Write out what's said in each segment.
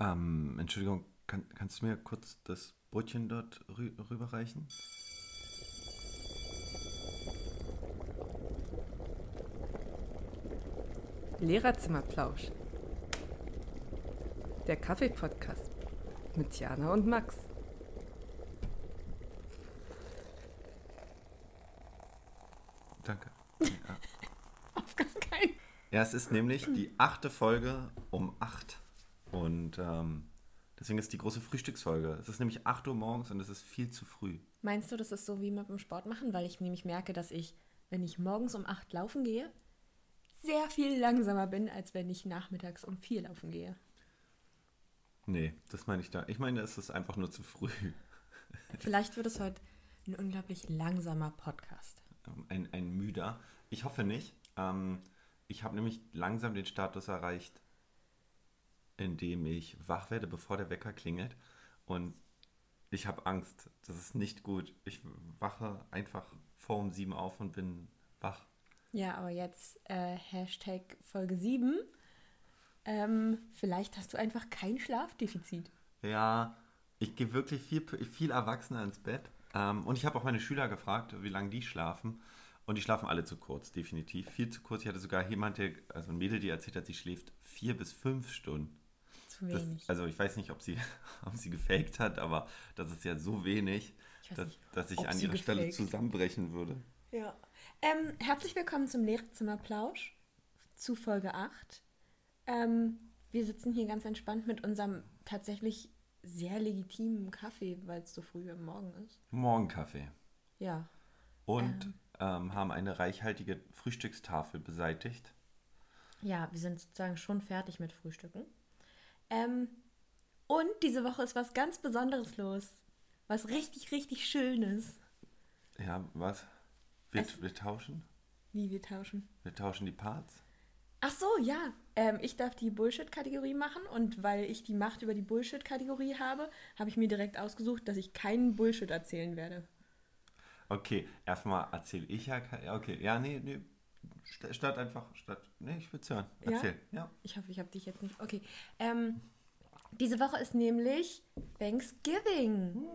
Ähm, Entschuldigung, kann, kannst du mir kurz das Brötchen dort rü rüberreichen? Lehrerzimmerplausch. Der Kaffee-Podcast mit Jana und Max. Danke. Ja. Auf gar keinen. ja, es ist nämlich die achte Folge um acht. Und ähm, deswegen ist die große Frühstücksfolge. Es ist nämlich 8 Uhr morgens und es ist viel zu früh. Meinst du, das ist so wie mit dem Sport machen? Weil ich nämlich merke, dass ich, wenn ich morgens um 8 laufen gehe, sehr viel langsamer bin, als wenn ich nachmittags um 4 laufen gehe. Nee, das meine ich da. Ich meine, es ist einfach nur zu früh. Vielleicht wird es heute ein unglaublich langsamer Podcast. Ein, ein müder. Ich hoffe nicht. Ähm, ich habe nämlich langsam den Status erreicht, in dem ich wach werde, bevor der Wecker klingelt. Und ich habe Angst. Das ist nicht gut. Ich wache einfach vor um sieben auf und bin wach. Ja, aber jetzt äh, Hashtag Folge 7. Ähm, vielleicht hast du einfach kein Schlafdefizit. Ja, ich gehe wirklich viel, viel erwachsener ins Bett. Ähm, und ich habe auch meine Schüler gefragt, wie lange die schlafen. Und die schlafen alle zu kurz, definitiv. Viel zu kurz. Ich hatte sogar jemand, der, also ein Mädel, die erzählt hat, sie schläft vier bis fünf Stunden. Zu Das, wenig. also ich weiß nicht, ob sie, ob sie gefaked hat, aber das ist ja so wenig, Ich dass, nicht, dass ich an ihrer Stelle gefaked. zusammenbrechen würde. Ja. Ähm, herzlich willkommen zum Lehrerzimmerplausch zu Folge 8. Ähm, wir sitzen hier ganz entspannt mit unserem tatsächlich sehr legitimen Kaffee, weil es so früh am Morgen ist. Morgenkaffee. Ja. Und ähm, haben eine reichhaltige Frühstückstafel beseitigt. Ja, wir sind sozusagen schon fertig mit Frühstücken. Ähm, und diese Woche ist was ganz Besonderes los. Was richtig, richtig Schönes. Ja, was? Wir, Es- wir tauschen? Wie wir tauschen. Wir tauschen die Parts? Ach so, ja. Ähm, ich darf die Bullshit-Kategorie machen und weil ich die Macht über die Bullshit-Kategorie habe, habe ich mir direkt ausgesucht, dass ich keinen Bullshit erzählen werde. Okay, erstmal erzähle ich ja. Okay, ja, nee, nee. St- Statt einfach, statt. Nee, ich will's hören. Ja? Erzähl. Ja. Ich hoffe, ich habe dich jetzt nicht. Okay. Ähm, diese Woche ist nämlich Thanksgiving.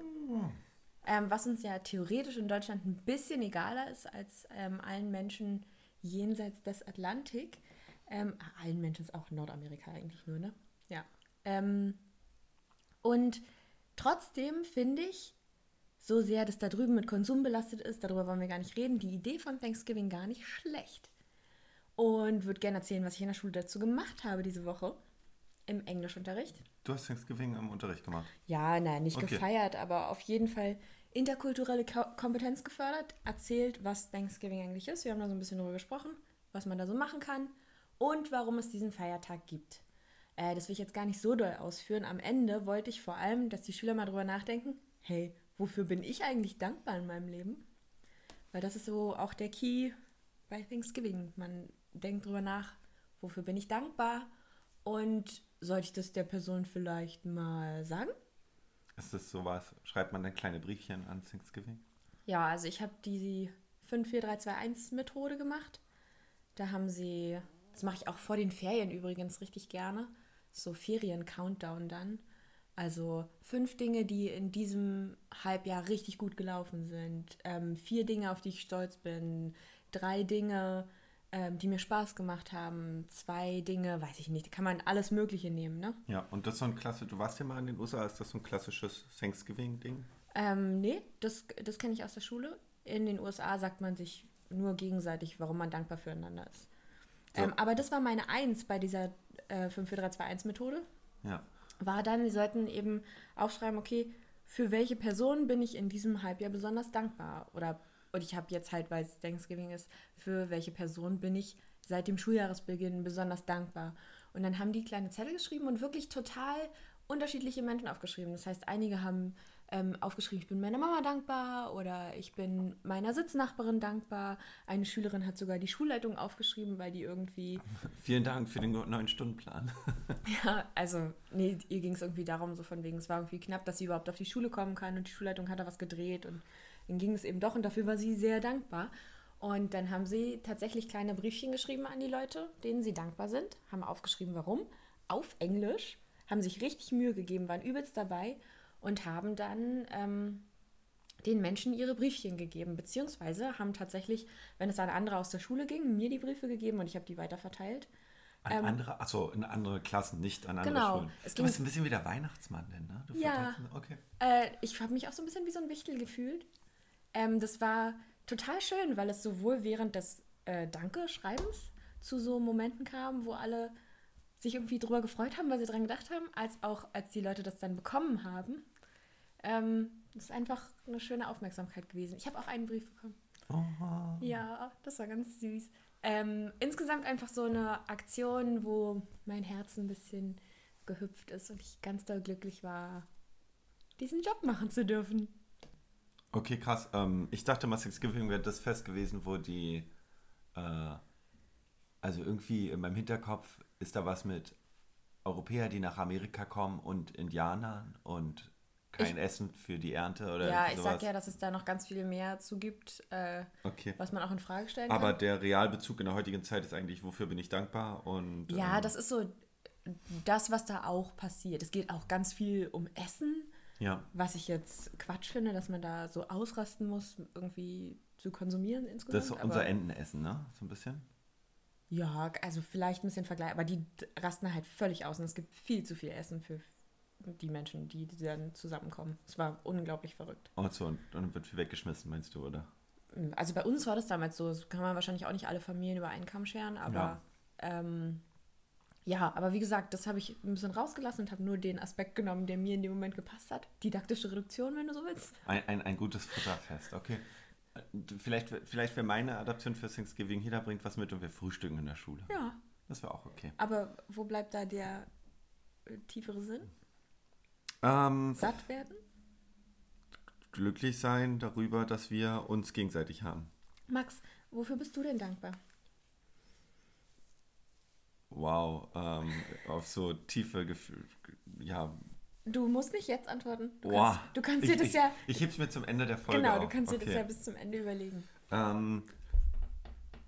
Ähm, was uns ja theoretisch in Deutschland ein bisschen egaler ist als ähm, allen Menschen jenseits des Atlantik. Ähm, allen Menschen ist auch Nordamerika eigentlich nur, ne? Ja. Ähm, und trotzdem finde ich, so sehr das da drüben mit Konsum belastet ist, darüber wollen wir gar nicht reden, die Idee von Thanksgiving gar nicht schlecht. Und würde gerne erzählen, was ich in der Schule dazu gemacht habe diese Woche im Englischunterricht. Du hast Thanksgiving im Unterricht gemacht. Ja, nein, nicht Okay. gefeiert, aber auf jeden Fall interkulturelle Ko Kompetenz gefördert, erzählt, was Thanksgiving eigentlich ist. Wir haben da so ein bisschen drüber gesprochen, was man da so machen kann und warum es diesen Feiertag gibt. Äh, das will ich jetzt gar nicht so doll ausführen. Am Ende wollte ich vor allem, dass die Schüler mal drüber nachdenken, hey, wofür bin ich eigentlich dankbar in meinem Leben? Weil das ist so auch der Key bei Thanksgiving. Man denkt drüber nach, wofür bin ich dankbar und sollte ich das der Person vielleicht mal sagen? Ist das sowas? Schreibt man dann kleine Briefchen an Thanksgiving? Ja, also ich habe die 54321-Methode gemacht. Da haben sie, das mache ich auch vor den Ferien übrigens richtig gerne, so Ferien-Countdown dann. Also fünf Dinge, die in diesem Halbjahr richtig gut gelaufen sind. Ähm, vier Dinge, auf die ich stolz bin. Drei Dinge, ähm, die mir Spaß gemacht haben. Zwei Dinge, weiß ich nicht, kann man alles Mögliche nehmen, ne? Ja, und das ist so ein klasse. Du warst ja mal in den USA, ist das so ein klassisches Thanksgiving-Ding? Ähm, nee, das, das kenne ich aus der Schule. In den USA sagt man sich nur gegenseitig, warum man dankbar füreinander ist. So. Ähm, aber das war meine Eins bei dieser äh, 54321-Methode. Ja. War dann, sie sollten eben aufschreiben, okay, für welche Person bin ich in diesem Halbjahr besonders dankbar? Oder, und ich habe jetzt halt, weil es Thanksgiving ist, für welche Person bin ich seit dem Schuljahresbeginn besonders dankbar? Und dann haben die kleine Zettel geschrieben und wirklich total unterschiedliche Menschen aufgeschrieben. Das heißt, einige haben ähm, aufgeschrieben, ich bin meiner Mama dankbar oder ich bin meiner Sitznachbarin dankbar. Eine Schülerin hat sogar die Schulleitung aufgeschrieben, weil die irgendwie Vielen Dank für den neuen Stundenplan. ja, also, nee, ihr ging es irgendwie darum, so von wegen, es war irgendwie knapp, dass sie überhaupt auf die Schule kommen kann und die Schulleitung hat da was gedreht und dann ging es eben doch und dafür war sie sehr dankbar. Und dann haben sie tatsächlich kleine Briefchen geschrieben an die Leute, denen sie dankbar sind, haben aufgeschrieben, warum, auf Englisch, haben sich richtig Mühe gegeben, waren übelst dabei und haben dann ähm, den Menschen ihre Briefchen gegeben, beziehungsweise haben tatsächlich, wenn es an andere aus der Schule ging, mir die Briefe gegeben und ich habe die weiterverteilt. An andere, achso, in andere Klassen, nicht an andere Genau. Schulen. Es du ging- bist ein bisschen wie der Weihnachtsmann, denn, ne? Du Ja. Okay. Äh, ich habe mich auch so ein bisschen wie so ein Wichtel gefühlt. Ähm, das war total schön, weil es sowohl während des äh, Danke-Schreibens zu so Momenten kam, wo alle sich irgendwie drüber gefreut haben, weil sie dran gedacht haben, als auch als die Leute das dann bekommen haben. Ähm, das ist einfach eine schöne Aufmerksamkeit gewesen. Ich habe auch einen Brief bekommen. Ja, das war ganz süß. Ähm, insgesamt einfach so eine Aktion, wo mein Herz ein bisschen gehüpft ist und ich ganz doll glücklich war, diesen Job machen zu dürfen. Okay, krass. Ähm, ich dachte mal, Thanksgiving wäre das Fest gewesen, wo die, äh, also irgendwie in meinem Hinterkopf ist da was mit Europäer, die nach Amerika kommen und Indianern und kein Essen für die Ernte oder ja, ich sowas. sag ja, dass es da noch ganz viel mehr zu gibt, äh, Okay. was man auch in Frage stellen Aber kann. der Realbezug in der heutigen Zeit ist eigentlich, wofür bin ich dankbar? Und, Ja, ähm, das ist so das, was da auch passiert. Es geht auch ganz viel um Essen, Ja, was ich jetzt Quatsch finde, dass man da so ausrasten muss, irgendwie zu konsumieren insgesamt. das ist unser aber- Entenessen, ne? So ein bisschen. Ja, also vielleicht ein bisschen Vergleich, aber die rasten halt völlig aus und es gibt viel zu viel Essen für die Menschen, die dann zusammenkommen. Es war unglaublich verrückt. Und so, und dann wird viel weggeschmissen, meinst du, oder? Also bei uns war das damals so, das kann man wahrscheinlich auch nicht alle Familien über einen Kamm scheren, aber Ja. ähm, ja aber wie gesagt, das habe ich ein bisschen rausgelassen und habe nur den Aspekt genommen, der mir in dem Moment gepasst hat. Didaktische Reduktion, wenn du so willst. Ein, ein, ein gutes Futterfest, okay. Vielleicht, vielleicht wäre meine Adaption für Thanksgiving, jeder bringt was mit und wir frühstücken in der Schule. Ja, Das wäre auch okay. aber wo bleibt da der tiefere Sinn? Ähm, Satt werden? glücklich sein darüber, dass wir uns gegenseitig haben. Max, wofür bist du denn dankbar? Wow, ähm, auf so tiefe Gefühle. Ja, Du musst nicht jetzt antworten. Du boah. kannst, du kannst ich, dir das ich, ja. Ich heb's mir zum Ende der Folge Genau, du auf. kannst dir das Okay. ja bis zum Ende überlegen. Ähm,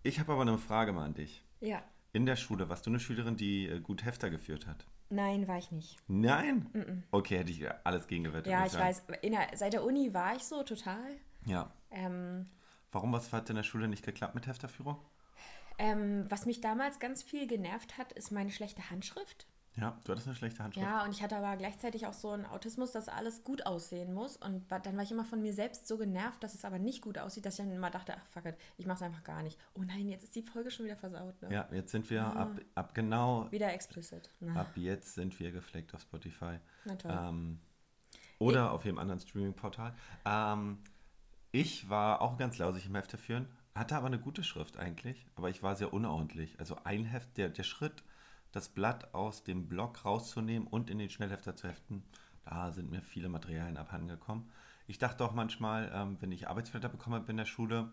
ich habe aber eine Frage mal an dich. Ja. In der Schule, warst du eine Schülerin, die äh, gut Hefter geführt hat? Nein, war ich nicht. Nein? Okay, hätte ich alles gegengewettet. Ja, muss ich sagen. weiß. Der, seit der Uni war ich so total. Ja. Ähm, Warum was hat in der Schule nicht geklappt mit Hefterführung? ähm, was mich damals ganz viel genervt hat, ist meine schlechte Handschrift. Ja, du hattest eine schlechte Handschrift. Ja, und ich hatte aber gleichzeitig auch so einen Autismus, dass alles gut aussehen muss. Und dann war ich immer von mir selbst so genervt, dass es aber nicht gut aussieht, dass ich dann immer dachte, ach fuck it, ich mach's einfach gar nicht. Oh nein, jetzt ist die Folge schon wieder versaut. Ne? Ja, jetzt sind wir Ah. ab, ab genau, Wieder explicit. Na, ab jetzt sind wir gefleckt auf Spotify. na toll. Ähm, oder auf jedem anderen Streaming-Portal. Ähm, ich war auch ganz lausig im Hefte führen, hatte aber eine gute Schrift eigentlich, aber ich war sehr unordentlich. Also ein Heft, der, der Schritt, das Blatt aus dem Block rauszunehmen und in den Schnellhefter zu heften, da sind mir viele Materialien abhandengekommen. Ich dachte auch manchmal, ähm, wenn ich Arbeitsblätter bekommen habe in der Schule,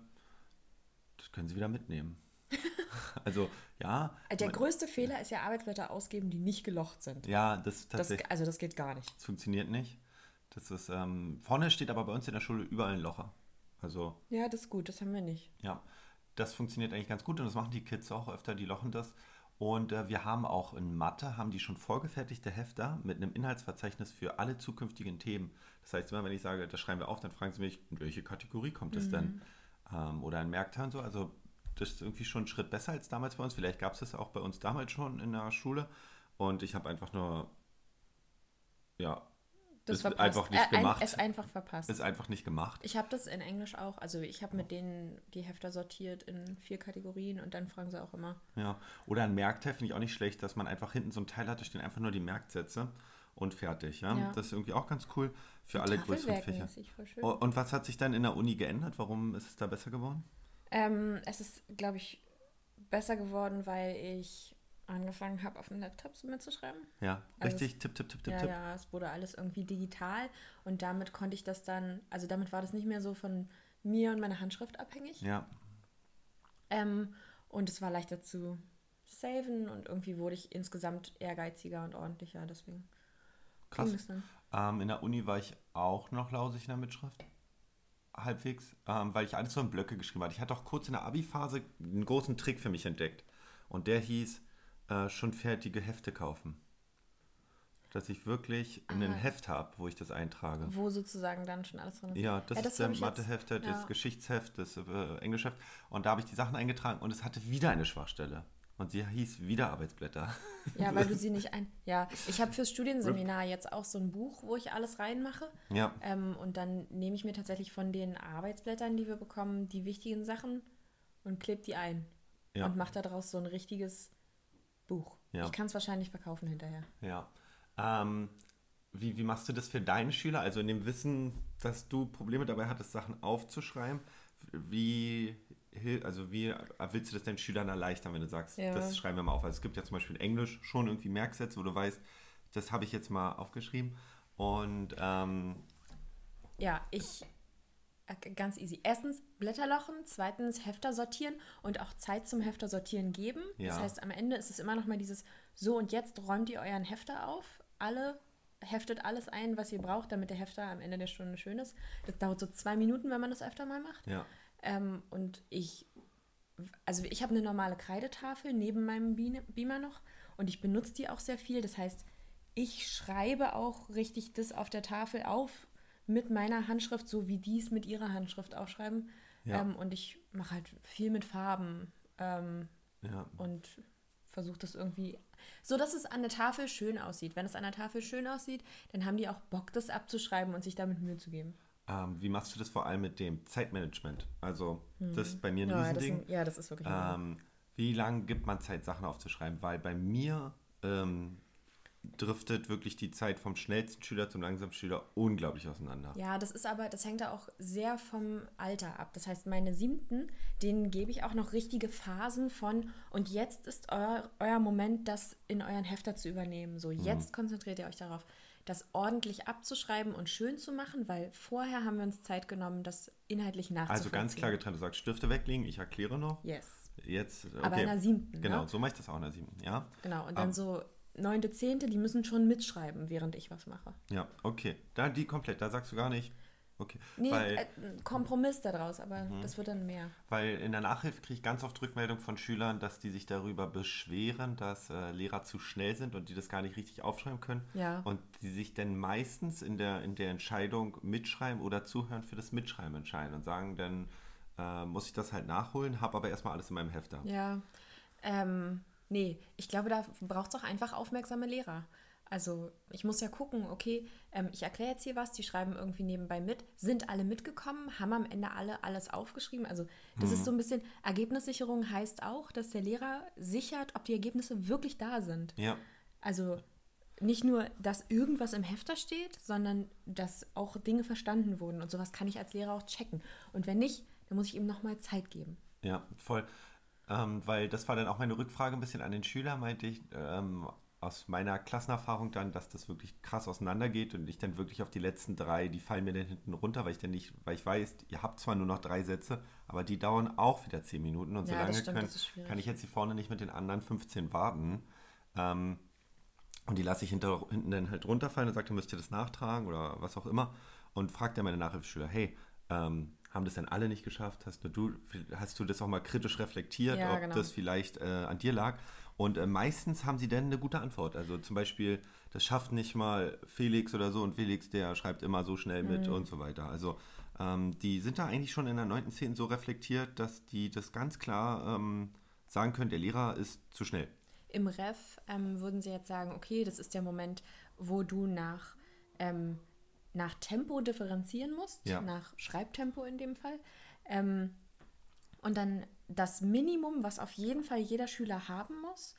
das können sie wieder mitnehmen. also ja, der man- größte Fehler ist ja Arbeitsblätter ausgeben, die nicht gelocht sind. ja, das Das, tatsächlich. also das geht gar nicht. Das funktioniert nicht. Das ist, ähm, vorne steht aber bei uns in der Schule überall ein Locher. Also, Ja, das ist gut, das haben wir nicht. ja, das funktioniert eigentlich ganz gut und das machen die Kids auch öfter, die lochen das. Und äh, wir haben auch in Mathe, haben die schon vorgefertigte Hefter mit einem Inhaltsverzeichnis für alle zukünftigen Themen. Das heißt, immer wenn ich sage, das schreiben wir auf, dann fragen sie mich, in welche Kategorie kommt es denn? Ähm, oder ein Merkteil und so. Also, das ist irgendwie schon ein Schritt besser als damals bei uns. Vielleicht gab es das auch bei uns damals schon in der Schule. Und ich habe einfach nur, ja, Das ist verpasst. einfach nicht Äh, ein- gemacht. Es einfach verpasst. ist einfach nicht gemacht. Ich habe das in Englisch auch. Also ich habe mit denen die Hefter sortiert in vier Kategorien und dann fragen sie auch immer. Ja. Oder ein Merkteil finde ich auch nicht schlecht, dass man einfach hinten so ein Teil hat, da stehen einfach nur die Merksätze und fertig. Ja? Ja. Das ist irgendwie auch ganz cool für alle größeren Fächer. Und was hat sich dann in der Uni geändert? Warum ist es da besser geworden? Ähm, es ist, glaube ich, besser geworden, weil ich angefangen habe, auf dem Laptop so mitzuschreiben. Ja, Also richtig, tipp, tipp, tipp, tipp, ja, tipp. ja, es wurde alles irgendwie digital und damit konnte ich das dann, also damit war das nicht mehr so von mir und meiner Handschrift abhängig. Ja, Ähm, und es war leichter zu saven und irgendwie wurde ich insgesamt ehrgeiziger und ordentlicher, deswegen krass. es. Ähm, in der Uni war ich auch noch lausig in der Mitschrift. Halbwegs, ähm, weil ich alles so in Blöcke geschrieben hatte. Ich hatte auch kurz in der Abi-Phase einen großen Trick für mich entdeckt. Und der hieß, äh, schon fertige Hefte kaufen. dass ich wirklich ein Heft habe, wo ich das eintrage. Wo sozusagen dann schon alles drin ist. Ja, das, ist hab der ich jetzt- Matheheft, das ja. Geschichtsheft, das äh, Englischheft. Und da habe ich die Sachen eingetragen und es hatte wieder eine Schwachstelle. Und sie hieß wieder Arbeitsblätter. Ja, weil du sie nicht ein. Ja, ich habe fürs Studienseminar jetzt auch so ein Buch, wo ich alles reinmache. Ja, Ähm, und dann nehme ich mir tatsächlich von den Arbeitsblättern, die wir bekommen, die wichtigen Sachen und klebe die ein. Ja. Und mache daraus so ein richtiges Buch. Ja. Ich kann es wahrscheinlich verkaufen hinterher. ja. Ähm, wie, wie machst du das für deine Schüler? Also in dem Wissen, dass du Probleme dabei hattest, Sachen aufzuschreiben, wie, also wie willst du das deinen Schülern erleichtern, wenn du sagst, Ja. das schreiben wir mal auf? Also es gibt ja zum Beispiel in Englisch schon irgendwie Merksätze, wo du weißt, das habe ich jetzt mal aufgeschrieben. Und ähm, Ja, ich. Äh, Ganz easy. Erstens Blätterlochen, zweitens Hefter sortieren und auch Zeit zum Hefter sortieren geben. Das Ja. heißt, am Ende ist es immer noch mal dieses So und jetzt räumt ihr euren Hefter auf. Alle heftet alles ein, was ihr braucht, damit der Hefter am Ende der Stunde schön ist. Das dauert so zwei Minuten, wenn man das öfter mal macht. ja, Ähm, und ich, also ich habe eine normale Kreidetafel neben meinem Beamer noch und ich benutze die auch sehr viel. Das heißt, ich schreibe auch richtig das auf der Tafel auf mit meiner Handschrift, so wie die es mit ihrer Handschrift aufschreiben. Ja. Ähm, und ich mache halt viel mit Farben ähm, ja. und versuche das irgendwie so, dass es an der Tafel schön aussieht. Wenn es an der Tafel schön aussieht, dann haben die auch Bock, das abzuschreiben und sich damit Mühe zu geben. Ähm, wie machst du das vor allem mit dem Zeitmanagement? Also, das ist bei mir ein Ja, das, Riesending. ja, das ist wirklich. Ähm, wie lange gibt man Zeit, Sachen aufzuschreiben? Weil bei mir ähm, driftet wirklich die Zeit vom schnellsten Schüler zum langsamsten Schüler unglaublich auseinander. Ja, das ist aber, das hängt da auch sehr vom Alter ab. Das heißt, meine siebten, denen gebe ich auch noch richtige Phasen von und jetzt ist euer, euer Moment, das in euren Hefter zu übernehmen. So, jetzt konzentriert ihr euch darauf, das ordentlich abzuschreiben und schön zu machen, weil vorher haben wir uns Zeit genommen, das inhaltlich nachzuvollziehen. Also ganz klar getrennt. Du sagst Stifte weglegen, ich erkläre noch. Yes. Jetzt, okay. Aber in der siebten, Genau, ne? so mache ich das auch in der siebten, ja. Genau. Und dann Ah. so neunte, zehnte, die müssen schon mitschreiben, während ich was mache. Ja, okay. Da die komplett, da sagst du gar nicht. Okay. Nee, weil, äh, Kompromiss daraus, aber das wird dann mehr. weil in der Nachhilfe kriege ich ganz oft Rückmeldung von Schülern, dass die sich darüber beschweren, dass äh, Lehrer zu schnell sind und die das gar nicht richtig aufschreiben können. Ja. Und die sich dann meistens in der, in der Entscheidung mitschreiben oder zuhören für das Mitschreiben entscheiden und sagen, dann äh, muss ich das halt nachholen, habe aber erstmal alles in meinem Hefter. Ja, ähm, nee, ich glaube, da braucht es auch einfach aufmerksame Lehrer. Also ich muss ja gucken, okay, ähm, ich erkläre jetzt hier was, die schreiben irgendwie nebenbei mit. Sind alle mitgekommen? Haben am Ende alle alles aufgeschrieben? Also das ist so ein bisschen, Ergebnissicherung heißt auch, dass der Lehrer sichert, ob die Ergebnisse wirklich da sind. Ja, Also nicht nur, dass irgendwas im Hefter steht, sondern dass auch Dinge verstanden wurden. Und sowas kann ich als Lehrer auch checken. Und wenn nicht, dann muss ich ihm nochmal Zeit geben. ja, voll. Ähm, weil das war dann auch meine Rückfrage ein bisschen an den Schüler, meinte ich, ähm, aus meiner Klassenerfahrung dann, dass das wirklich krass auseinandergeht und ich dann wirklich auf die letzten drei, die fallen mir dann hinten runter, weil ich dann nicht, weil ich weiß, ihr habt zwar nur noch drei Sätze, aber die dauern auch wieder zehn Minuten und Ja, solange das stimmt, können, kann ich jetzt hier vorne nicht mit den anderen 15 warten. Ähm, und die lasse ich hinter, hinten dann halt runterfallen und sage, dann müsst ihr das nachtragen oder was auch immer. Und fragt dann meine Nachhilfeschüler, hey, ähm, haben das denn alle nicht geschafft? Hast du, hast du das auch mal kritisch reflektiert, Ja, ob genau. das vielleicht äh, an dir lag? Und äh, meistens haben sie dann eine gute Antwort. Also zum Beispiel, das schafft nicht mal Felix oder so und Felix, der schreibt immer so schnell mit Mhm. und so weiter. Also ähm, die sind da eigentlich schon in der 9. 10. so reflektiert, dass die das ganz klar ähm, sagen können, der Lehrer ist zu schnell. Im Ref ähm, würden sie jetzt sagen, okay, das ist der Moment, wo du nach, ähm, nach Tempo differenzieren musst, Ja. nach Schreibtempo in dem Fall. Ähm, und dann das Minimum, was auf jeden Fall jeder Schüler haben muss,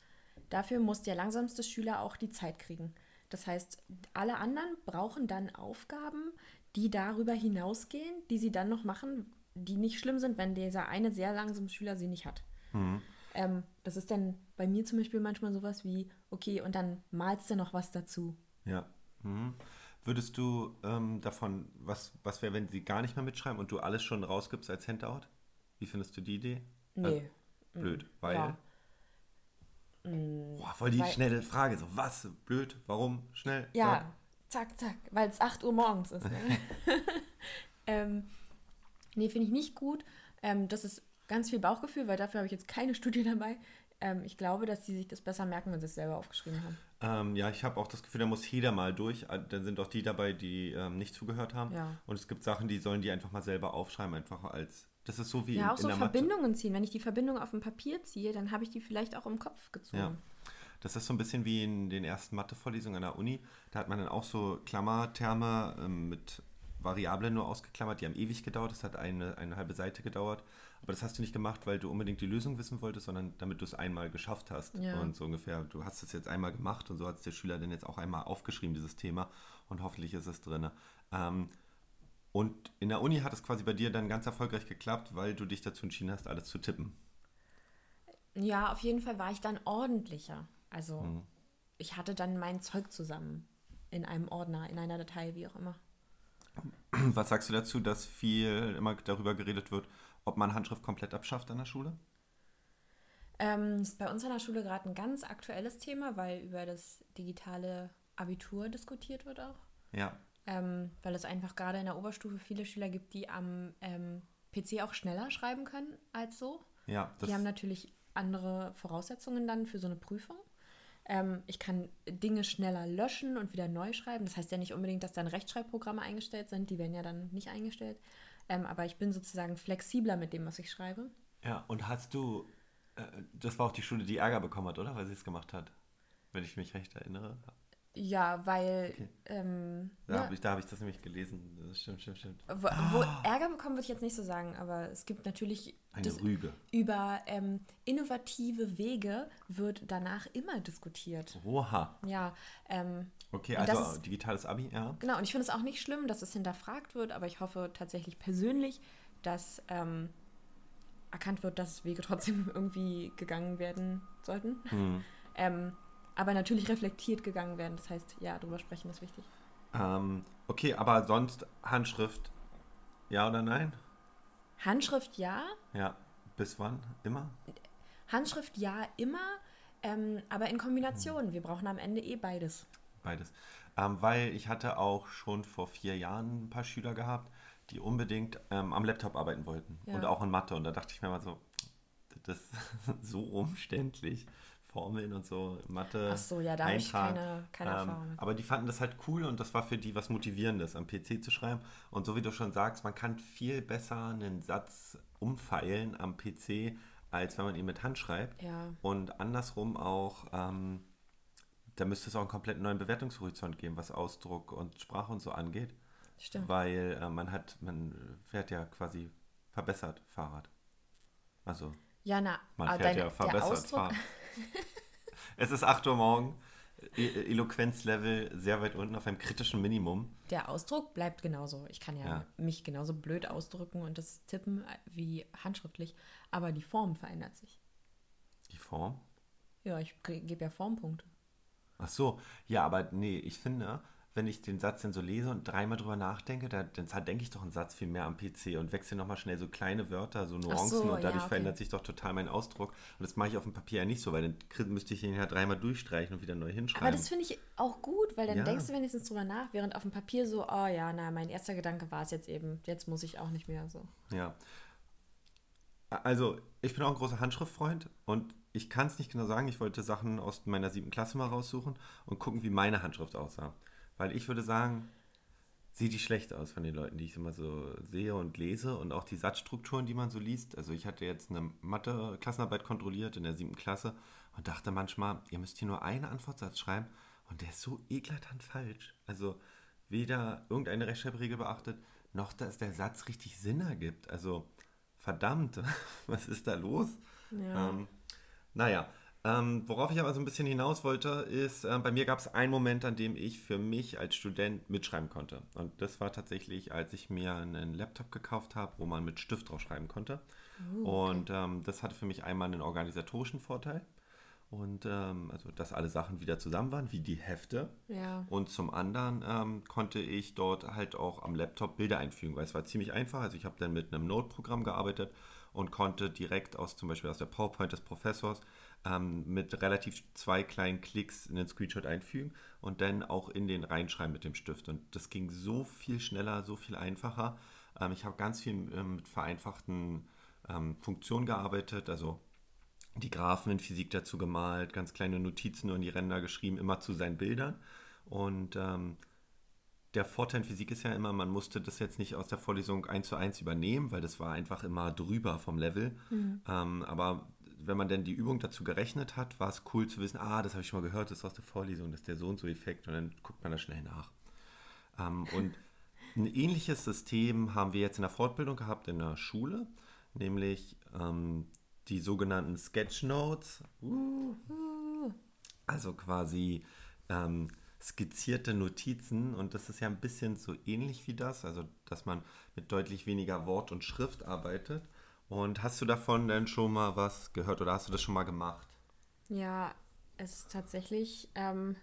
dafür muss der langsamste Schüler auch die Zeit kriegen. Das heißt, alle anderen brauchen dann Aufgaben, die darüber hinausgehen, die sie dann noch machen, die nicht schlimm sind, wenn dieser eine sehr langsame Schüler sie nicht hat. Ähm, das ist dann bei mir zum Beispiel manchmal sowas wie, okay, und dann malst du noch was dazu. Ja. Mhm. Würdest du ähm, davon, was, was wäre, wenn sie gar nicht mehr mitschreiben und du alles schon rausgibst als Handout? Wie findest du die Idee? Nee. Äh, blöd, weil. Ja. Boah, voll die Weil- schnelle Frage. So, was? Blöd? Warum? Schnell? Ja, zack, zack, weil es 8 Uhr morgens ist. Ne? ähm, nee, finde ich nicht gut. Ähm, das ist ganz viel Bauchgefühl, weil dafür habe ich jetzt keine Studie dabei. Ähm, ich glaube, dass sie sich das besser merken, wenn sie es selber aufgeschrieben haben. Ähm, ja, ich habe auch das Gefühl, da muss jeder mal durch. Äh, Dann sind auch die dabei, die ähm, nicht zugehört haben. Ja. Und es gibt Sachen, die sollen die einfach mal selber aufschreiben, einfach als. Das ist so wie Ja, in, auch so der Mathe. Verbindungen ziehen. Wenn ich die Verbindung auf dem Papier ziehe, dann habe ich die vielleicht auch im Kopf gezogen. Ja. Das ist so ein bisschen wie in den ersten Mathe-Vorlesungen an der Uni. Da hat man dann auch so Klammerterme ähm, mit Variablen nur ausgeklammert, die haben ewig gedauert. Das hat eine, eine halbe Seite gedauert. Aber das hast du nicht gemacht, weil du unbedingt die Lösung wissen wolltest, sondern damit du es einmal geschafft hast. Ja. Und so ungefähr, du hast es jetzt einmal gemacht und so hat es der Schüler dann jetzt auch einmal aufgeschrieben, dieses Thema. Und hoffentlich ist es drin. Ähm, und in der Uni hat es quasi bei dir dann ganz erfolgreich geklappt, weil du dich dazu entschieden hast, alles zu tippen. Ja, auf jeden Fall war ich dann ordentlicher. Also Mhm. ich hatte dann mein Zeug zusammen in einem Ordner, in einer Datei, wie auch immer. Was sagst du dazu, dass viel immer darüber geredet wird, ob man Handschrift komplett abschafft an der Schule? Ähm, ist bei uns an der Schule gerade ein ganz aktuelles Thema, weil über das digitale Abitur diskutiert wird auch. Ja. Ähm, weil es einfach gerade in der Oberstufe viele Schüler gibt, die am ähm, PC auch schneller schreiben können als so. Ja, Die haben natürlich andere Voraussetzungen dann für so eine Prüfung. Ähm, ich kann Dinge schneller löschen und wieder neu schreiben. Das heißt ja nicht unbedingt, dass dann Rechtschreibprogramme eingestellt sind. Die werden ja dann nicht eingestellt. Ähm, aber ich bin sozusagen flexibler mit dem, was ich schreibe. ja, und hast du, äh, das war auch die Schule, die Ärger bekommen hat, oder? Weil sie es gemacht hat. Wenn ich mich recht erinnere. Ja, weil Okay. ähm, Da habe ich, da hab ich das nämlich gelesen. Das stimmt, stimmt, stimmt. wo, wo Ärger bekommen würde ich jetzt nicht so sagen, aber es gibt natürlich Eine Rüge. über ähm, innovative Wege wird danach immer diskutiert. Oha. Ja, ähm, Okay, Und also ist- digitales Abi, ja. Genau, und ich finde es auch nicht schlimm, dass es hinterfragt wird, aber ich hoffe tatsächlich persönlich, dass ähm, erkannt wird, dass Wege trotzdem irgendwie gegangen werden sollten. Hm. Ähm, aber natürlich reflektiert gegangen werden. Das heißt, ja, darüber sprechen ist wichtig. Ähm, okay, aber sonst Handschrift, ja oder nein? Handschrift ja, Ja. Bis wann? Immer? Handschrift ja immer, ähm, aber in Kombination. Wir brauchen am Ende eh beides. Beides. Ähm, weil ich hatte auch schon vor vier Jahren ein paar Schüler gehabt, die unbedingt ähm, am Laptop arbeiten wollten. Ja. Und auch in Mathe. Und da dachte ich mir mal so, das ist so umständlich. Formeln und so, Mathe. Ach so, ja, da habe ich keine, keine Ähm, Erfahrung mit. aber die fanden das halt cool und das war für die was Motivierendes, am PC zu schreiben. Und so wie du schon sagst, man kann viel besser einen Satz umfeilen am PC, als wenn man ihn mit Hand schreibt. Ja. Und andersrum auch, ähm, da müsste es auch einen komplett neuen Bewertungshorizont geben, was Ausdruck und Sprache und so angeht. Stimmt. Weil äh, man hat, man fährt ja quasi verbessert Fahrrad. Also Ja, na, man fährt dein- ja verbessert Fahrrad. es ist 8 Uhr morgen. E Eloquenzlevel sehr weit unten auf einem kritischen Minimum. Der Ausdruck bleibt genauso. Ich kann ja, Ja. mich genauso blöd ausdrücken und das tippen wie handschriftlich, aber die Form verändert sich. Die Form. Ja, ich ge- gebe ja Formpunkte. Ach so, ja, aber nee, ich finde, wenn ich den Satz dann so lese und dreimal drüber nachdenke, da, dann denke ich doch einen Satz viel mehr am PC und wechsle nochmal schnell so kleine Wörter, so Nuancen so, und dadurch ja, okay. verändert sich doch total mein Ausdruck. Und das mache ich auf dem Papier ja nicht so, weil dann müsste ich ihn ja dreimal durchstreichen und wieder neu hinschreiben. Aber das finde ich auch gut, weil dann Ja. denkst du wenigstens drüber nach, während auf dem Papier so, oh ja, na, mein erster Gedanke war es jetzt eben, jetzt muss ich auch nicht mehr so. Ja. Also, ich bin auch ein großer Handschriftfreund und ich kann es nicht genau sagen. Ich wollte Sachen aus meiner siebten Klasse mal raussuchen und gucken, wie meine Handschrift aussah. Weil ich würde sagen, sieht die schlecht aus von den Leuten, die ich immer so sehe und lese und auch die Satzstrukturen, die man so liest. Also ich hatte jetzt eine Mathe-Klassenarbeit kontrolliert in der siebten Klasse und dachte manchmal, ihr müsst hier nur einen Antwortsatz schreiben und der ist so eklatant falsch. Also weder irgendeine Rechtschreibregel beachtet, noch dass der Satz richtig Sinn ergibt. Also verdammt, was ist da los? Ja. Ähm, naja, ähm, worauf ich aber so ein bisschen hinaus wollte, ist, äh, bei mir gab es einen Moment, an dem ich für mich als Student mitschreiben konnte. Und das war tatsächlich, als ich mir einen Laptop gekauft habe, wo man mit Stift drauf schreiben konnte. Und ähm, das hatte für mich einmal einen organisatorischen Vorteil. Und ähm, also, dass alle Sachen wieder zusammen waren, wie die Hefte. Ja. Und zum anderen ähm, konnte ich dort halt auch am Laptop Bilder einfügen, weil es war ziemlich einfach. Also ich habe dann mit einem Node-Programm gearbeitet und konnte direkt aus zum Beispiel aus der PowerPoint des Professors ähm, mit relativ zwei kleinen Klicks einen Screenshot einfügen und dann auch in den reinschreiben mit dem Stift. Und das ging so viel schneller, so viel einfacher. Ähm, ich habe ganz viel ähm, mit vereinfachten ähm, Funktionen gearbeitet, also die Graphen in Physik dazu gemalt, ganz kleine Notizen nur in die Ränder geschrieben, immer zu seinen Bildern. Und ähm, der Vorteil in Physik ist ja immer, man musste das jetzt nicht aus der Vorlesung eins zu eins übernehmen, weil das war einfach immer drüber vom Level. Ähm, aber wenn man dann die Übung dazu gerechnet hat, war es cool zu wissen, ah, das habe ich schon mal gehört, das ist aus der Vorlesung, das ist der so und so Effekt und dann guckt man da schnell nach. Ähm, und ein ähnliches System haben wir jetzt in der Fortbildung gehabt in der Schule, nämlich ähm, die sogenannten Sketchnotes. Uh. Also quasi ähm, skizzierte Notizen und das ist ja ein bisschen so ähnlich wie das, also dass man mit deutlich weniger Wort und Schrift arbeitet. Und hast du davon denn schon mal was gehört oder hast du das schon mal gemacht? Ja, es ist tatsächlich ähm,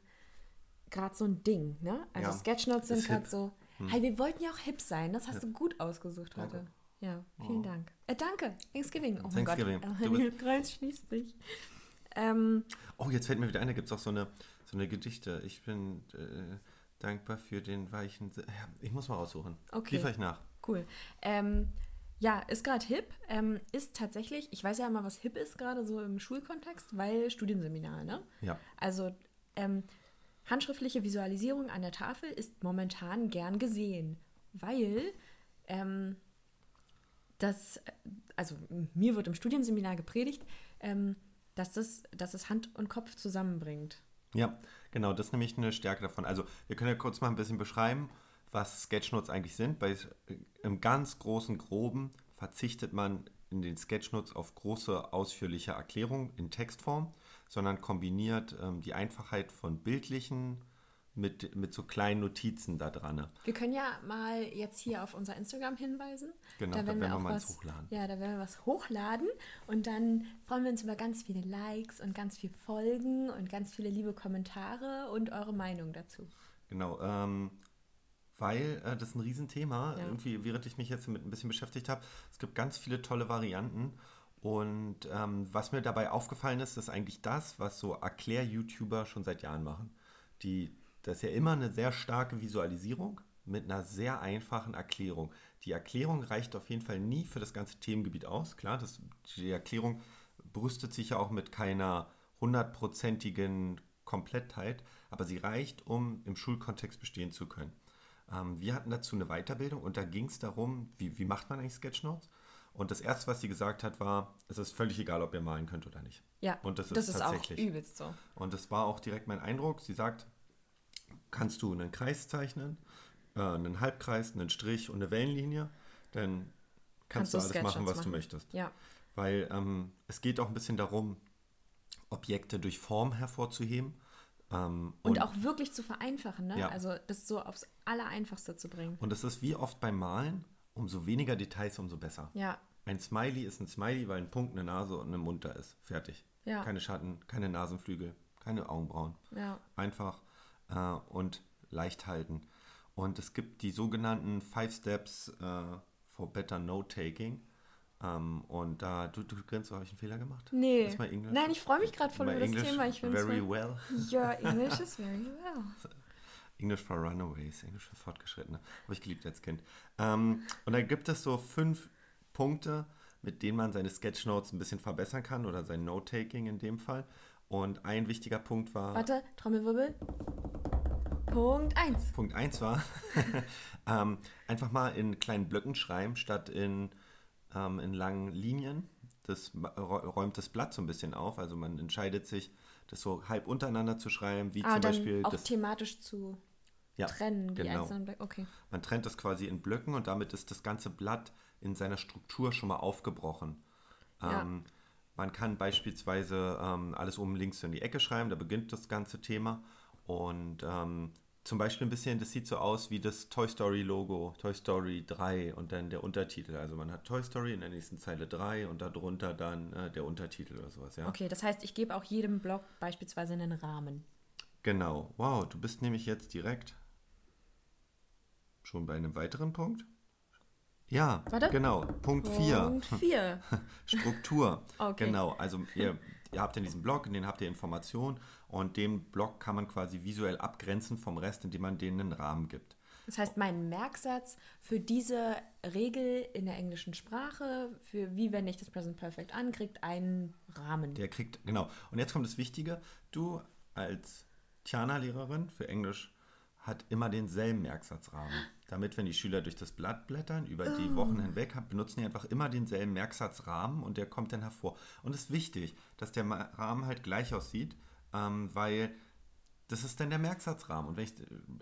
gerade so ein Ding, ne? Also Ja, Sketchnotes sind gerade so. Hey, wir wollten ja auch hip sein. Das hast du gut ausgesucht heute. Danke. Ja, vielen Dank. Äh, danke. Thanksgiving. Oh mein Gott. bist- Der Kreis schließt sich. Ähm, Oh, jetzt fällt mir wieder ein, da gibt es auch so eine, so eine Gedichte. Ich bin äh, dankbar für den weichen. Se ja, ich muss mal raussuchen. Okay. Liefer ich nach. Cool. Ähm, ja, ist gerade hip. Ähm, ist tatsächlich, ich weiß ja immer, was hip ist, gerade so im Schulkontext, weil Studienseminar, ne? Ja. Also ähm, handschriftliche Visualisierung an der Tafel ist momentan gern gesehen, weil ähm, das, also mir wird im Studienseminar gepredigt, ähm, dass, das, dass es Hand und Kopf zusammenbringt. Ja, genau, das ist nämlich eine Stärke davon. Also, wir können ja kurz mal ein bisschen beschreiben, was Sketchnotes eigentlich sind. Bei, Im ganz großen Groben verzichtet man in den Sketchnotes auf große, ausführliche Erklärungen in Textform, sondern kombiniert ähm, die Einfachheit von bildlichen mit, mit so kleinen Notizen da dran. Wir können ja mal jetzt hier auf unser Instagram hinweisen. Genau, da werden wir mal was hochladen. Ja, da werden wir was hochladen und dann freuen wir uns über ganz viele Likes und ganz viel Folgen und ganz viele liebe Kommentare und eure Meinung dazu. Genau, ähm, weil äh, das ist ein Riesenthema. Ja. Irgendwie, während ich mich jetzt damit ein bisschen beschäftigt habe, es gibt ganz viele tolle Varianten. Und ähm, was mir dabei aufgefallen ist, ist eigentlich das, was so Erklär-YouTuber schon seit Jahren machen. Die, das ist ja immer eine sehr starke Visualisierung mit einer sehr einfachen Erklärung. Die Erklärung reicht auf jeden Fall nie für das ganze Themengebiet aus. Klar, das, die Erklärung brüstet sich ja auch mit keiner hundertprozentigen Komplettheit, aber sie reicht, um im Schulkontext bestehen zu können. Ähm, wir hatten dazu eine Weiterbildung und da ging es darum, wie, wie macht man eigentlich Sketchnotes? Und das erste, was sie gesagt hat, war, es ist völlig egal, ob ihr malen könnt oder nicht. Ja, und das, das ist ist auch tatsächlich. übelst so. Und das war auch direkt mein Eindruck. Sie sagt, kannst du einen Kreis zeichnen, äh, einen Halbkreis, einen Strich und eine Wellenlinie, dann kannst, Kannst du du alles machen, was du machen. möchtest. Ja, Weil ähm, es geht auch ein bisschen darum, Objekte durch Form hervorzuheben. Ähm, und, auch wirklich zu vereinfachen, ne? Ja. Also das so aufs Allereinfachste zu bringen. Und es ist wie oft beim Malen, umso weniger Details, umso besser. Ja, Ein Smiley ist ein Smiley, weil ein Punkt, eine Nase und ein Mund da ist. Fertig. Ja. Keine Schatten, keine Nasenflügel, keine Augenbrauen. ja. Einfach äh, und leicht halten. Und es gibt die sogenannten Five Steps äh, for Better Note-Taking. Ähm, und da, du, du grinst, habe ich einen Fehler gemacht? Nee. Mal? Nein, ich freue mich gerade voll über das English Thema. Ich very voll- well. Your English is very well. English for Runaways, Englisch für Fortgeschrittene. Habe ich geliebt als Kind. Ähm, und da gibt es so fünf Punkte, mit denen man seine Sketchnotes ein bisschen verbessern kann oder sein Note-Taking in dem Fall. Und ein wichtiger Punkt war. Warte, Trommelwirbel. Punkt 1. Punkt 1 war, ähm, einfach mal in kleinen Blöcken schreiben, statt in, ähm, in langen Linien. Das räumt das Blatt so ein bisschen auf. Also man entscheidet sich, das so halb untereinander zu schreiben, wie Ah, zum Beispiel auch das. thematisch zu Ja, trennen, die genau. einzelnen Blöcke. Okay. Man trennt das quasi in Blöcken und damit ist das ganze Blatt in seiner Struktur schon mal aufgebrochen. Ja. Man kann beispielsweise ähm, alles oben links in die Ecke schreiben, da beginnt das ganze Thema. Und ähm, zum Beispiel ein bisschen, das sieht so aus wie das Toy Story Logo, Toy Story 3 und dann der Untertitel. Also man hat Toy Story in der nächsten Zeile 3 und darunter dann äh, der Untertitel oder sowas, ja. Okay, das heißt, ich gebe auch jedem Block beispielsweise einen Rahmen. Genau. Wow, du bist nämlich jetzt direkt schon bei einem weiteren Punkt. Ja, Warte. genau. Punkt 4. Punkt 4. Struktur. Okay. Genau. Also ihr, ihr habt in diesem Blog, in den habt ihr Informationen und den Blog kann man quasi visuell abgrenzen vom Rest, indem man denen einen Rahmen gibt. Das heißt, mein Merksatz für diese Regel in der englischen Sprache, für wie wende ich das Present Perfect an, kriegt einen Rahmen. Der kriegt, genau. Und jetzt kommt das Wichtige. Du als Tiana-Lehrerin für Englisch hat immer denselben Merksatzrahmen. Damit, wenn die Schüler durch das Blatt blättern, über die Wochen hinweg, benutzen die einfach immer denselben Merksatzrahmen und der kommt dann hervor. Und es ist wichtig, dass der Rahmen halt gleich aussieht, ähm, weil das ist dann der Merksatzrahmen. Und ich,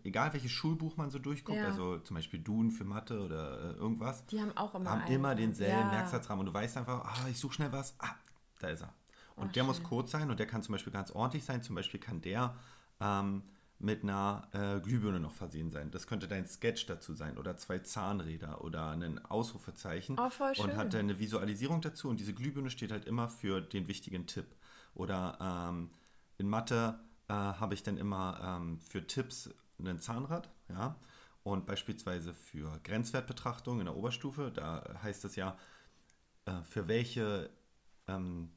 egal welches Schulbuch man so durchguckt, Ja. also zum Beispiel Duden für Mathe oder äh, irgendwas, Die haben auch immer haben einen. immer denselben Ja. Merksatzrahmen. Und du weißt einfach, ah, ich suche schnell was, ah, da ist er. Und Oh, der muss schön. kurz sein und der kann zum Beispiel ganz ordentlich sein. Zum Beispiel kann der ähm, mit einer äh, Glühbirne noch versehen sein. Das könnte dein Sketch dazu sein oder zwei Zahnräder oder ein Ausrufezeichen. Oh, voll Und schön. hat dann eine Visualisierung dazu und diese Glühbirne steht halt immer für den wichtigen Tipp. Oder ähm, in Mathe äh, habe ich dann immer ähm, für Tipps ein Zahnrad, ja. Und beispielsweise für Grenzwertbetrachtung in der Oberstufe, da heißt es ja, äh, für welche, ähm,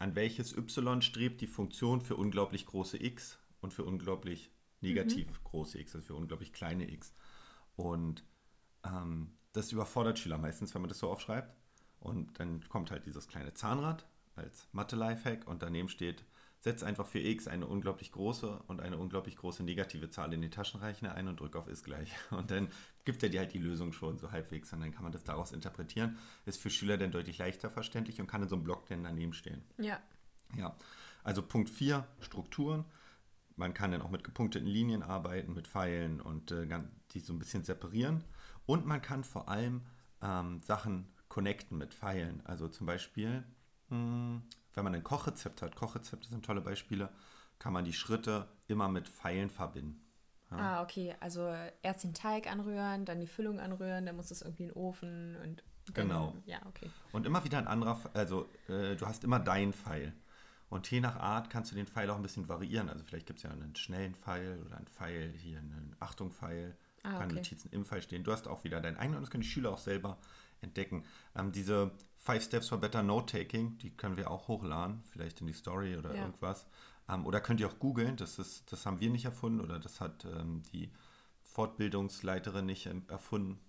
an welches y strebt die Funktion für unglaublich große x und für unglaublich negativ große x, also für unglaublich kleine x. Und ähm, das überfordert Schüler meistens, wenn man das so aufschreibt. Und dann kommt halt dieses kleine Zahnrad als Mathe-Lifehack und daneben steht, setz einfach für x eine unglaublich große und eine unglaublich große negative Zahl in den Taschenrechner ein und drück auf ist gleich. Und dann gibt er dir halt die Lösung schon so halbwegs und dann kann man das daraus interpretieren. Ist für Schüler dann deutlich leichter verständlich und kann in so einem Block dann daneben stehen. Ja. Ja, also Punkt 4, Strukturen. Man kann dann auch mit gepunkteten Linien arbeiten, mit Pfeilen und äh, die so ein bisschen separieren. Und man kann vor allem ähm, Sachen connecten mit Pfeilen. Also zum Beispiel, mh, wenn man ein Kochrezept hat, Kochrezepte sind tolle Beispiele, kann man die Schritte immer mit Pfeilen verbinden. Ah, okay. Also erst den Teig anrühren, dann die Füllung anrühren, dann muss es irgendwie in den Ofen und. Dann, Genau. Ja, okay. Und immer wieder ein anderer, also äh, du hast immer deinen Pfeil. Und je nach Art kannst du den Pfeil auch ein bisschen variieren. Also vielleicht gibt es ja einen schnellen Pfeil oder einen Pfeil, hier einen Achtung-Pfeil. Ah, kann okay. Notizen im Pfeil stehen. Du hast auch wieder deinen eigenen und das können die Schüler auch selber entdecken. Ähm, diese Five Steps for Better Note-Taking, die können wir auch hochladen, vielleicht in die Story oder Ja. irgendwas. Ähm, oder könnt ihr auch googeln, das, ist, das haben wir nicht erfunden oder das hat ähm, die Fortbildungsleiterin nicht ähm, erfunden.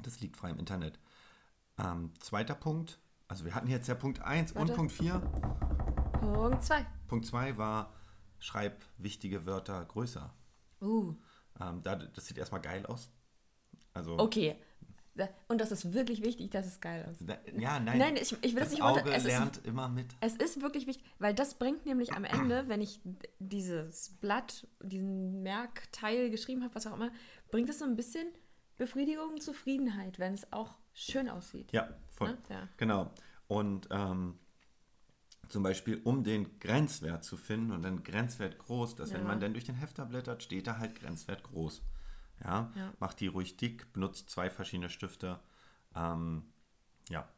Das liegt frei im Internet. Ähm, zweiter Punkt, also wir hatten jetzt ja Punkt 1 und Warte. Punkt 4. Punkt 2. Punkt 2 war, schreib wichtige Wörter größer. Uh, Ähm, da, das sieht erstmal geil aus. Also, okay. Und das ist wirklich wichtig, dass es geil ist. ja, nein. Nein, ich, ich will das das nicht Auge. Es ist, lernt immer mit. es ist wirklich wichtig, weil das bringt nämlich am Ende, wenn ich dieses Blatt, diesen Merkteil geschrieben habe, was auch immer, bringt es so ein bisschen Befriedigung, Zufriedenheit, wenn es auch schön aussieht. Ja, voll. Ne? Ja. Genau. Und ähm, zum Beispiel, um den Grenzwert zu finden und dann Grenzwert groß, dass wenn Ja. man dann durch den Hefter blättert, steht da halt Grenzwert groß. Ja, Ja. macht die ruhig dick, benutzt zwei verschiedene Stifte. Ähm, ja,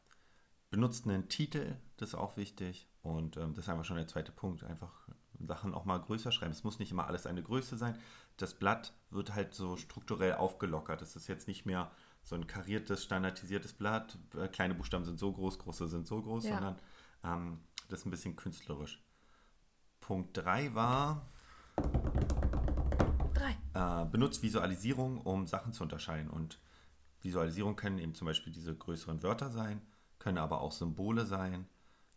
benutzt einen Titel, das ist auch wichtig. Und ähm, das ist einfach schon der zweite Punkt. Einfach Sachen auch mal größer schreiben. Es muss nicht immer alles eine Größe sein. Das Blatt wird halt so strukturell aufgelockert. Es ist jetzt nicht mehr so ein kariertes, standardisiertes Blatt. Äh, Kleine Buchstaben sind so groß, große sind so groß, Ja. sondern ähm, das ist ein bisschen künstlerisch. Punkt 3 war, Drei. äh, benutzt Visualisierung, um Sachen zu unterscheiden. Und Visualisierung können eben zum Beispiel diese größeren Wörter sein, können aber auch Symbole sein.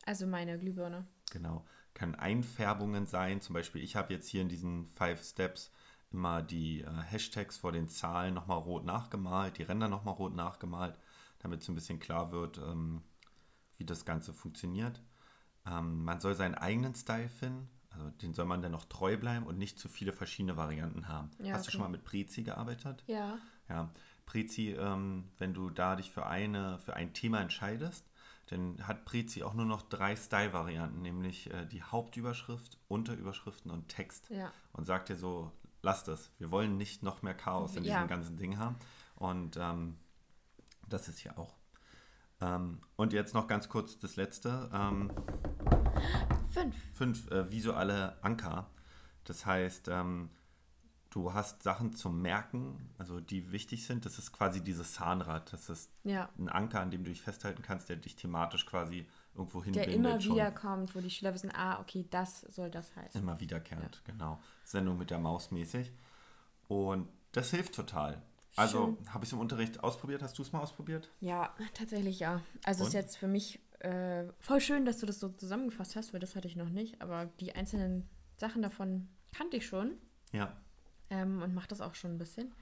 Also meine Glühbirne. Genau. Können Einfärbungen sein. Zum Beispiel, ich habe jetzt hier in diesen Five Steps immer die äh, Hashtags vor den Zahlen nochmal rot nachgemalt, die Ränder nochmal rot nachgemalt, damit so ein bisschen klar wird, ähm, wie das Ganze funktioniert. Ähm, man soll seinen eigenen Style finden. Also den soll man dann noch treu bleiben und nicht zu viele verschiedene Varianten haben. Ja, Hast du okay. schon mal mit Prezi gearbeitet? Ja. Ja, Prezi, ähm, wenn du da dich für, eine, für ein Thema entscheidest, dann hat Prezi auch nur noch drei Style-Varianten, nämlich äh, die Hauptüberschrift, Unterüberschriften und Text. Ja. Und sagt dir so, lass das. Wir wollen nicht noch mehr Chaos in Ja. diesem ganzen Ding haben. Und ähm, das ist hier auch. Ähm, und jetzt noch ganz kurz das letzte. Ähm, Fünf. fünf äh, visuelle Anker. Das heißt, ähm, du hast Sachen zum Merken, also die wichtig sind. Das ist quasi dieses Zahnrad. Das ist Ja. ein Anker, an dem du dich festhalten kannst, der dich thematisch quasi irgendwo Der hinbindet. immer schon. wieder kommt, wo die Schüler wissen, ah, okay, das soll das heißen. Immer wiederkehrend, genau. Sendung mit der Maus mäßig. Und Das hilft total. Also habe ich es im Unterricht ausprobiert. Hast du es mal ausprobiert? Ja, tatsächlich ja. Also Und? ist jetzt für mich äh, voll schön, dass du das so zusammengefasst hast, weil das hatte ich noch nicht. Aber die einzelnen Sachen davon kannte ich schon Ja. ähm, und mache das auch schon ein bisschen.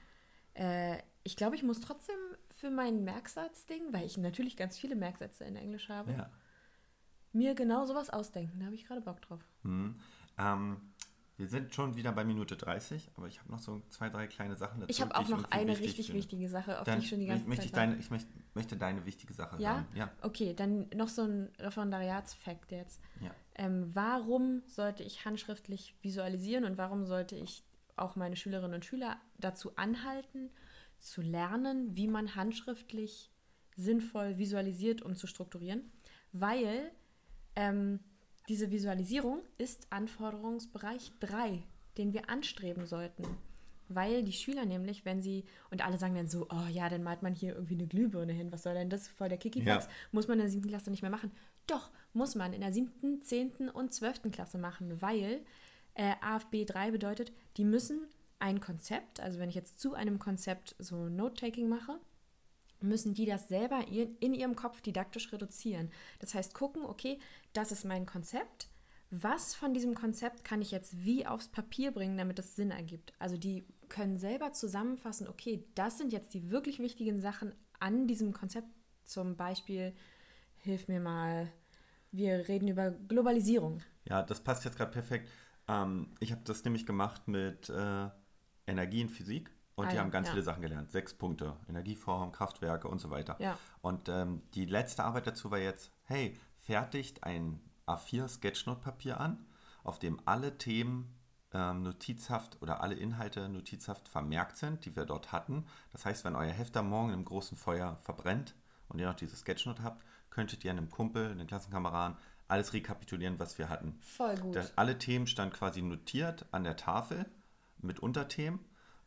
Äh, ich glaube, ich muss trotzdem für mein Merksatz-Ding, weil ich natürlich ganz viele Merksätze in Englisch habe, Ja. mir genau sowas ausdenken. Da habe ich gerade Bock drauf. Hm. Ähm, wir sind schon wieder bei Minute 30, aber ich habe noch so zwei, drei kleine Sachen dazu. Ich habe auch noch eine wichtig richtig finde. wichtige Sache, auf Dann die ich schon die ganze möchte Zeit ich, deine, ich möchte, möchte deine wichtige Sache Ja? hören. Ja. Okay, dann noch so ein Referendariatsfakt jetzt. Ja. Ähm, warum sollte ich handschriftlich visualisieren und warum sollte ich auch meine Schülerinnen und Schüler dazu anhalten, zu lernen, wie man handschriftlich sinnvoll visualisiert, um zu strukturieren? Weil ähm, diese Visualisierung ist Anforderungsbereich 3, den wir anstreben sollten. Weil die Schüler nämlich, wenn sie, und alle sagen dann so, oh ja, dann malt man hier irgendwie eine Glühbirne hin, was soll denn das voll der Kikifax? Ja. Muss man in der siebten Klasse nicht mehr machen? Doch, muss man in der siebten, zehnten und zwölften Klasse machen, weil äh, AFB 3 bedeutet, die müssen ein Konzept, also wenn ich jetzt zu einem Konzept so Note-Taking mache, müssen die das selber in ihrem Kopf didaktisch reduzieren. Das heißt, gucken, okay, das ist mein Konzept. Was von diesem Konzept kann ich jetzt wie aufs Papier bringen, damit es Sinn ergibt? Also die können selber zusammenfassen, okay, das sind jetzt die wirklich wichtigen Sachen an diesem Konzept. Zum Beispiel, hilf mir mal, wir reden über Globalisierung. Ja, das passt jetzt gerade perfekt. Ähm, ich habe das nämlich gemacht mit äh, Energie und Physik und Ah die ja, haben ganz ja. viele Sachen gelernt. Sechs Punkte. Energieform, Kraftwerke und so weiter. Ja. Und ähm, die letzte Arbeit dazu war jetzt, hey, fertigt ein A4 Sketchnote-Papier an, auf dem alle Themen ähm, notizhaft oder alle Inhalte notizhaft vermerkt sind, die wir dort hatten. Das heißt, wenn euer Heft am Morgen im großen Feuer verbrennt und ihr noch dieses Sketchnote habt, könntet ihr einem Kumpel, einem Klassenkameraden, alles rekapitulieren, was wir hatten. Voll gut. Da, alle Themen standen quasi notiert an der Tafel mit Unterthemen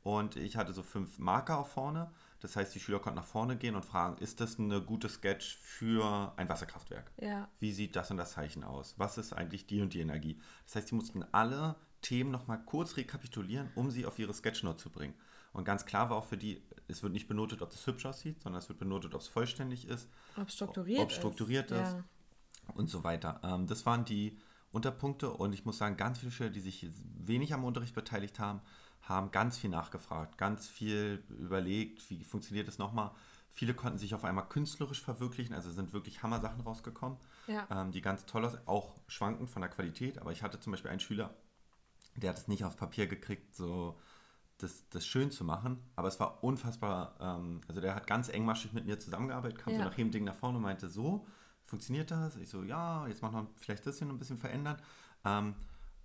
und ich hatte so fünf Marker auf vorne. Das heißt, die Schüler konnten nach vorne gehen und fragen, ist das eine gute Sketch für ein Wasserkraftwerk? Ja. Wie sieht das und das Zeichen aus? Was ist eigentlich die und die Energie? Das heißt, sie mussten alle Themen nochmal kurz rekapitulieren, um sie auf ihre Sketchnote zu bringen. Und ganz klar war auch für die, es wird nicht benotet, ob das hübsch aussieht, sondern es wird benotet, ob es vollständig ist Ob strukturiert ob strukturiert ist, Ja. und so weiter. Ähm, das waren die Unterpunkte und ich muss sagen, ganz viele Schüler, die sich wenig am Unterricht beteiligt haben, haben ganz viel nachgefragt, ganz viel überlegt, wie funktioniert das nochmal. Viele konnten sich auf einmal künstlerisch verwirklichen, also sind wirklich Hammer-Sachen rausgekommen, Ja. ähm, die ganz toll aussehen, auch schwankend von der Qualität. Aber ich hatte zum Beispiel einen Schüler, der hat es nicht auf Papier gekriegt, so das, das schön zu machen, aber es war unfassbar, ähm, also der hat ganz engmaschig mit mir zusammengearbeitet, kam so Ja. nach jedem Ding nach vorne und meinte, so, funktioniert das? Ich so, ja, jetzt machen wir vielleicht das hier noch ein bisschen verändern. Ähm,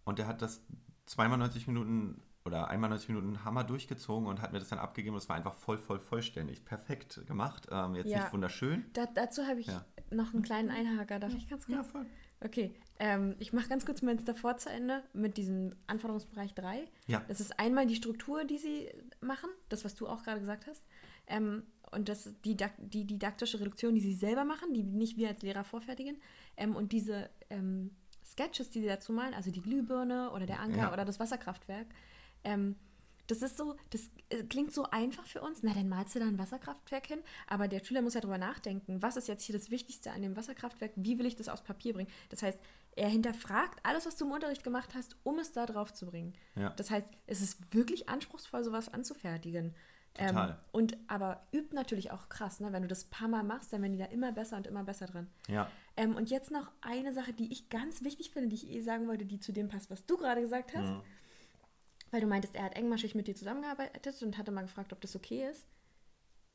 und der hat das zweimal 90 Minuten oder einmal 90 Minuten Hammer durchgezogen und hat mir das dann abgegeben. Das war einfach voll, voll, vollständig. Perfekt gemacht. Ähm, jetzt Ja. nicht wunderschön. Da, dazu habe ich Ja. noch einen kleinen Einhaker. Darf ich ganz kurz? Ja, voll. Okay, ähm, ich mache ganz kurz meins davor zu Ende mit diesem Anforderungsbereich 3. Ja. Das ist einmal die Struktur, die sie machen, das, was du auch gerade gesagt hast. Ähm, und das die, die didaktische Reduktion, die sie selber machen, die nicht wir als Lehrer vorfertigen. Ähm, und diese ähm, Sketches, die sie dazu malen, also die Glühbirne oder der Anker Ja. oder das Wasserkraftwerk, ähm, das ist so, das äh, klingt so einfach für uns. Na, dann malst du da ein Wasserkraftwerk hin. Aber der Schüler muss ja drüber nachdenken, was ist jetzt hier das Wichtigste an dem Wasserkraftwerk? Wie will ich das aufs Papier bringen? Das heißt, er hinterfragt alles, was du im Unterricht gemacht hast, um es da drauf zu bringen. Ja. Das heißt, es ist wirklich anspruchsvoll, sowas anzufertigen. Total. Ähm, und aber übt natürlich auch krass, ne? Wenn du das ein paar Mal machst, dann werden die da immer besser und immer besser drin. Ja. Ähm, und jetzt noch eine Sache, die ich ganz wichtig finde, die ich eh sagen wollte, die zu dem passt, was du gerade gesagt hast. Mhm. Weil du meintest, er hat engmaschig mit dir zusammengearbeitet und hatte mal gefragt, ob das okay ist.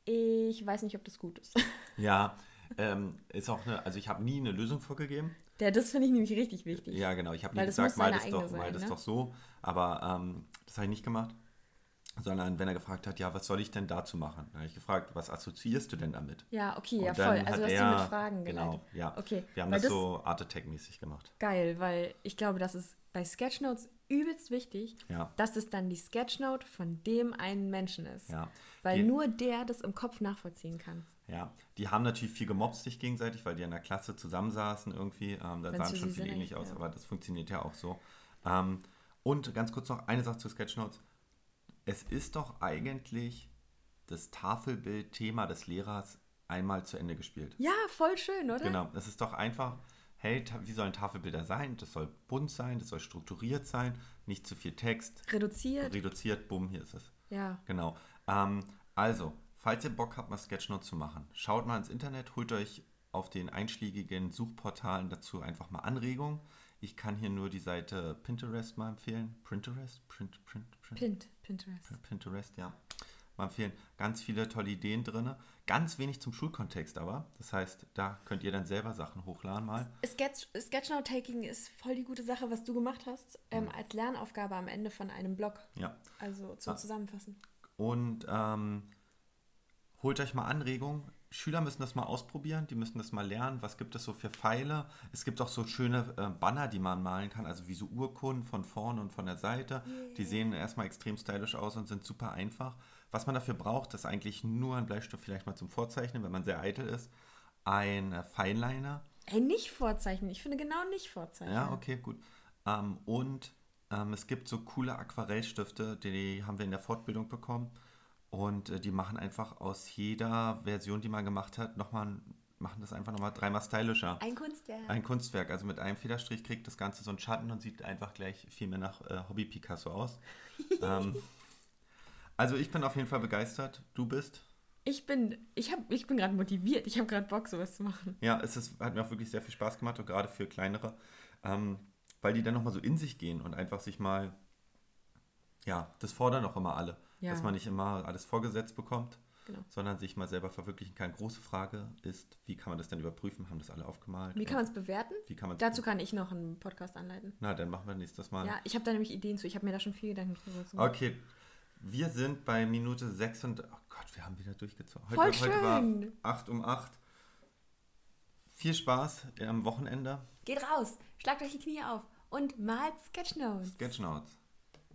Ich weiß nicht, ob das gut ist. Ja, ähm, ist auch eine, also ich habe nie eine Lösung vorgegeben. Der, das finde ich nämlich richtig wichtig. Ja, genau. Ich habe nie das gesagt, mal das doch, eigene mal sein, das ne? doch so. Aber ähm, das habe ich nicht gemacht. Sondern wenn er gefragt hat, ja, was soll ich denn dazu machen? Dann habe ich gefragt, was assoziierst du denn damit? Ja, okay, Und ja, voll. Also du hast er- sie mit Fragen Genau, geleitet. ja. Okay. Wir haben weil das, so Art Attack-mäßig gemacht. geil, weil ich glaube, das ist bei Sketchnotes übelst wichtig, Ja. dass es dann die Sketchnote von dem einen Menschen ist. Ja. Weil Die- nur der das im Kopf nachvollziehen kann. Ja, die haben natürlich viel gemobbt sich gegenseitig, weil die in der Klasse zusammensaßen irgendwie. Ähm, da sahen schon viel ähnlich aus, ja. aber das funktioniert ja auch so. Ähm, und ganz kurz noch eine Sache zu Sketchnotes. es ist doch eigentlich das Tafelbild-Thema des Lehrers einmal zu Ende gespielt. Ja, voll schön, oder? Genau, es ist doch einfach, hey, wie sollen Tafelbilder sein? Das soll bunt sein, das soll strukturiert sein, nicht zu viel Text, Reduziert. reduziert, bumm, hier ist es. Ja. Genau. Ähm, also, falls ihr Bock habt, mal Sketchnote zu machen, schaut mal ins Internet, holt euch auf den einschlägigen Suchportalen dazu einfach mal Anregungen. Ich kann hier nur die Seite Pinterest mal empfehlen. Pinterest? Print, print, print. Pint, Pinterest. Pinterest, ja. Mal empfehlen. Ganz viele tolle Ideen drin. Ganz wenig zum Schulkontext aber. Das heißt, da könnt ihr dann selber Sachen hochladen mal. Sketch, Sketchnote-Taking ist voll die gute Sache, was du gemacht hast, ähm, als Lernaufgabe am Ende von einem Blog. Ja. Also zum Ah. Zusammenfassen. Und ähm, holt euch mal Anregungen. Schüler müssen das mal ausprobieren, die müssen das mal lernen. Was gibt es so für Pfeile? Es gibt auch so schöne äh, Banner, die man malen kann, also wie so Urkunden von vorne und von der Seite. Die sehen erstmal extrem stylisch aus und sind super einfach. Was man dafür braucht, ist eigentlich nur ein Bleistift, vielleicht mal zum Vorzeichnen, wenn man sehr eitel ist. Ein äh, Feinliner. Ey, nicht vorzeichnen. Ich finde genau nicht vorzeichnen. Ja, okay, gut. Ähm, und ähm, es gibt so coole Aquarellstifte, die haben wir in der Fortbildung bekommen. Und äh, die machen einfach aus jeder Version, die man gemacht hat, nochmal, machen das einfach nochmal dreimal stylischer. Ein Kunstwerk. Ein Kunstwerk. Also mit einem Federstrich kriegt das Ganze so einen Schatten und sieht einfach gleich viel mehr nach äh, Hobby Picasso aus. ähm, also ich bin auf jeden Fall begeistert. Du bist? Ich bin, ich hab, ich bin gerade motiviert. Ich habe gerade Bock, sowas zu machen. Ja, es ist, hat mir auch wirklich sehr viel Spaß gemacht und gerade für kleinere, ähm, weil die dann nochmal so in sich gehen und einfach sich mal, ja, das fordern auch immer alle, Ja. dass man nicht immer alles vorgesetzt bekommt, Genau. sondern sich mal selber verwirklichen kann. Große Frage ist, wie kann man das denn überprüfen? Haben das alle aufgemalt? Wie kann man es bewerten? Wie kann Dazu kann ich noch einen Podcast anleiten. Na, dann machen wir nächstes Mal. Ja, ich habe da nämlich Ideen zu. Ich habe mir da schon viel Gedanken drüber gemacht. Okay, wir sind bei Minute 6 und, oh Gott, wir haben wieder durchgezogen. Heute, Voll heute war schön. 8 um 8. Viel Spaß am Wochenende. Geht raus, schlagt euch die Knie auf und malt Sketchnotes. Sketchnotes.